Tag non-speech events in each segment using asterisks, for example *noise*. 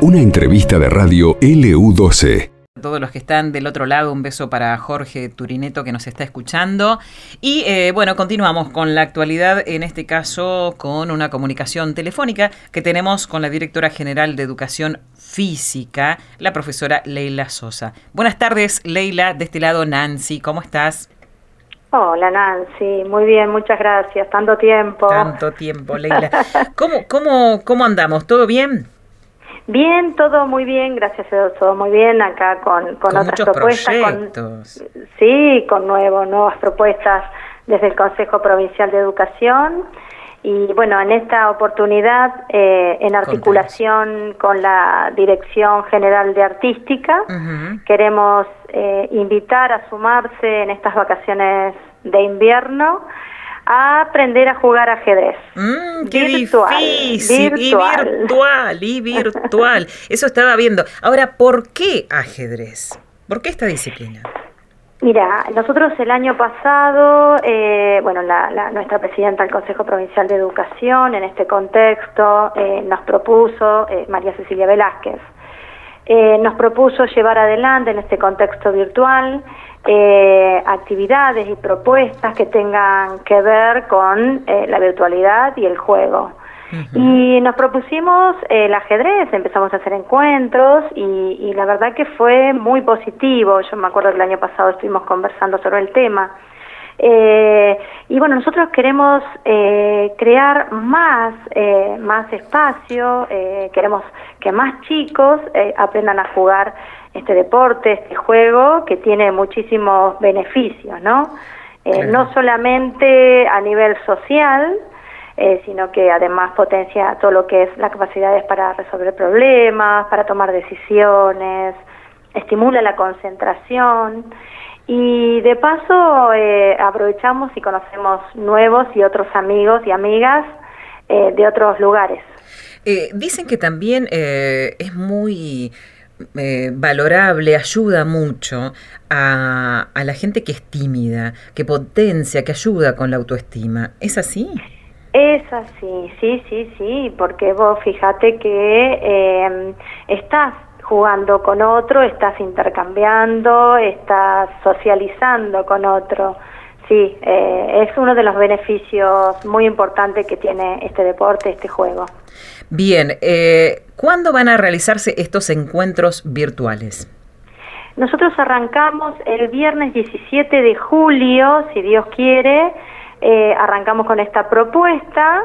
Una entrevista de radio LU12 todos los que están del otro lado, un beso para Jorge Turineto que nos está escuchando. Y eh, bueno, continuamos con la actualidad, en este caso con una comunicación telefónica que tenemos con la directora general de Educación Física, la profesora Leila Sosa. Buenas tardes, Leila, de este lado Nancy, ¿cómo estás? Hola Nancy, muy bien, muchas gracias. Tanto tiempo. Tanto tiempo, Leila. ¿Cómo, cómo, cómo andamos? ¿Todo bien? Bien, todo muy bien, gracias a Dios, todo muy bien acá con, con, otras propuestas. sí, con nuevas propuestas desde el Consejo Provincial de Educación. Y bueno, en esta oportunidad, eh, en articulación con la Dirección General de Artística, queremos eh, invitar a sumarse en estas vacaciones de invierno a aprender a jugar ajedrez. Mm, qué virtual, difícil, virtual. y virtual, y *laughs* virtual. Eso estaba viendo. Ahora, ¿por qué ajedrez? ¿Por qué esta disciplina? Mira, nosotros el año pasado, eh, bueno, la, nuestra presidenta del Consejo Provincial de Educación en este contexto eh, nos propuso, eh, María Cecilia Velázquez, nos propuso llevar adelante en este contexto virtual eh, actividades y propuestas que tengan que ver con eh, la virtualidad y el juego. Y nos propusimos el ajedrez, empezamos a hacer encuentros y, la verdad que fue muy positivo. Yo me acuerdo que el año pasado estuvimos conversando sobre el tema. Eh, y bueno, nosotros queremos eh, crear más, eh, más espacio, eh, queremos que más chicos eh, aprendan a jugar este deporte, este juego, que tiene muchísimos beneficios, ¿no? Eh, no solamente a nivel social, sino que además potencia todo lo que es las capacidades para resolver problemas, para tomar decisiones, estimula la concentración y de paso eh, aprovechamos y conocemos nuevos y otros amigos y amigas de otros lugares. dicen que también es muy eh, valorable, ayuda mucho a, a, la gente que es tímida, que potencia, que ayuda con la autoestima. ¿Es así? Es así, sí, sí, sí, porque vos fíjate que eh, estás jugando con otro, estás intercambiando, estás socializando con otro. Sí, eh, es uno de los beneficios muy importantes que tiene este deporte, este juego. Bien, eh, ¿cuándo van a realizarse estos encuentros virtuales? Nosotros arrancamos el viernes 17 de julio, si Dios quiere, eh, arrancamos con esta propuesta.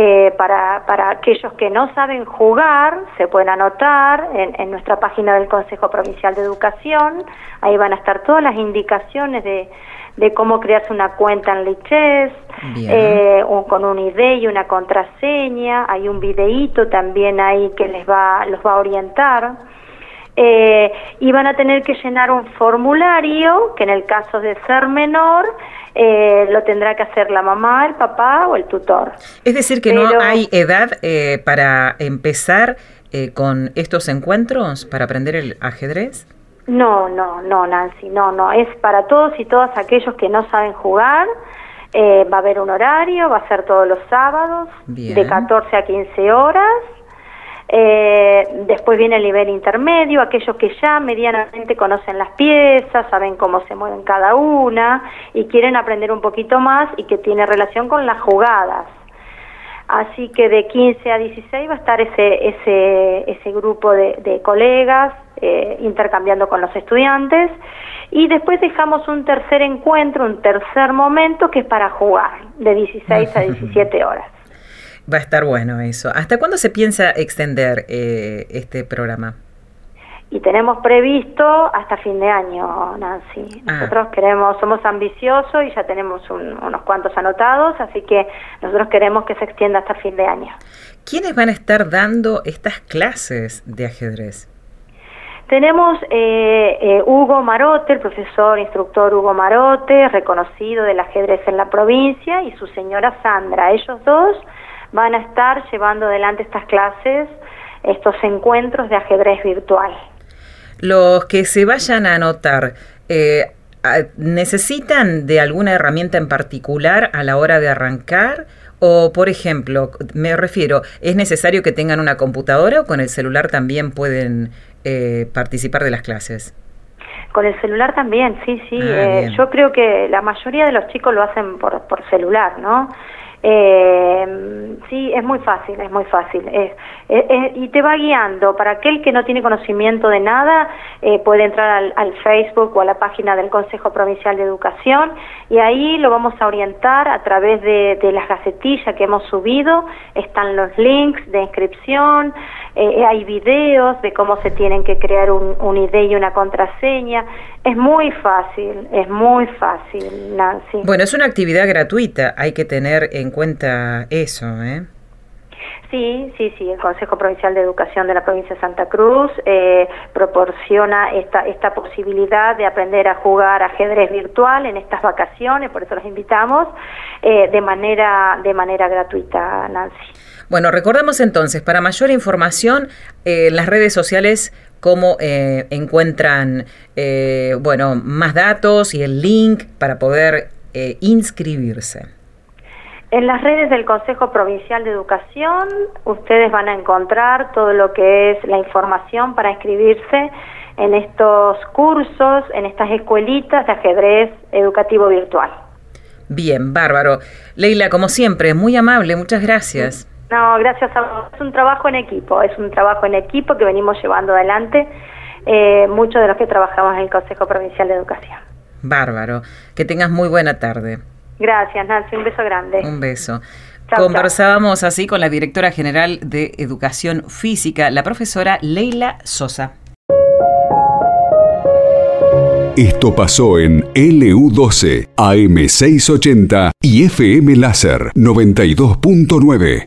Eh, para, para aquellos que no saben jugar, se pueden anotar en, en, nuestra página del Consejo Provincial de Educación. Ahí van a estar todas las indicaciones de, de cómo crearse una cuenta en Lichess, eh, con una idea y una contraseña. Hay un videíto también ahí que les va, los va a orientar. Eh, y van a tener que llenar un formulario que en el caso de ser menor eh, lo tendrá que hacer la mamá, el papá o el tutor. Es decir, que no hay edad eh, para empezar eh, con estos encuentros para aprender el ajedrez. No, no, no, Nancy, no, no. Es para todos y todas aquellos que no saben jugar. Eh, va a haber un horario, va a ser todos los sábados, de 14 a 15 horas. Eh, después viene el nivel intermedio, aquellos que ya medianamente conocen las piezas, saben cómo se mueven cada una y quieren aprender un poquito más y que tiene relación con las jugadas. Así que de 15 a 16 va a estar ese, ese, ese grupo de, de colegas eh, intercambiando con los estudiantes y después dejamos un tercer encuentro, un tercer momento que es para jugar, de 16 a *laughs* 17 horas. Va a estar bueno eso. ¿Hasta cuándo se piensa extender eh, este programa? y tenemos previsto hasta fin de año, Nancy. Ah. Nosotros queremos, somos ambiciosos y ya tenemos unos cuantos anotados, así que nosotros queremos que se extienda hasta fin de año. ¿Quiénes van a estar dando estas clases de ajedrez? Tenemos eh, eh, Hugo Marote, el profesor instructor Hugo Marote, reconocido del ajedrez en la provincia, y su señora Sandra. Ellos dos van a estar llevando adelante estas clases, estos encuentros de ajedrez virtual los que se vayan a anotar, eh, ¿necesitan de alguna herramienta en particular a la hora de arrancar O, por ejemplo, me refiero, ¿es necesario que tengan una computadora o con el celular también pueden eh, participar de las clases? Con el celular también, sí, sí. Ah, eh, yo creo que la mayoría de los chicos lo hacen por, por celular, ¿no? Eh, sí, es muy fácil, es muy fácil. y te va guiando. Para aquel que no tiene conocimiento de nada, eh, puede entrar al, Facebook o a la página del Consejo Provincial de Educación y ahí lo vamos a orientar a través de, las gacetillas que hemos subido. Están los links de inscripción, eh, hay videos de cómo se tienen que crear un, un ID y una contraseña. Es muy fácil, es muy fácil, Nancy. Bueno, es una actividad gratuita, hay que tener en cuenta eso, ¿eh? Sí, sí, sí. El Consejo Provincial de Educación de la provincia de Santa Cruz eh, proporciona esta, esta posibilidad de aprender a jugar ajedrez virtual en estas vacaciones, por eso los invitamos, eh, de, manera, de manera gratuita, Nancy. Bueno, recordamos entonces, para mayor información, eh, las redes sociales, cómo eh, encuentran, eh, bueno, más datos y el link para poder inscribirse. En las redes del Consejo Provincial de Educación, ustedes van a encontrar todo lo que es la información para inscribirse en estos cursos, en estas escuelitas de ajedrez educativo virtual. Bien, bárbaro. Leila, como siempre, muy amable, muchas gracias. No, gracias a vos. Es un trabajo en equipo, es un trabajo en equipo que venimos llevando adelante eh, muchos de los que trabajamos en el Consejo Provincial de Educación. Bárbaro. Que tengas muy buena tarde. Gracias, Nancy. Un beso grande. Un beso. Conversábamos así con la directora general de Educación Física, la profesora Leila Sosa. Esto pasó en LU12, AM680 y FM Láser 92.9.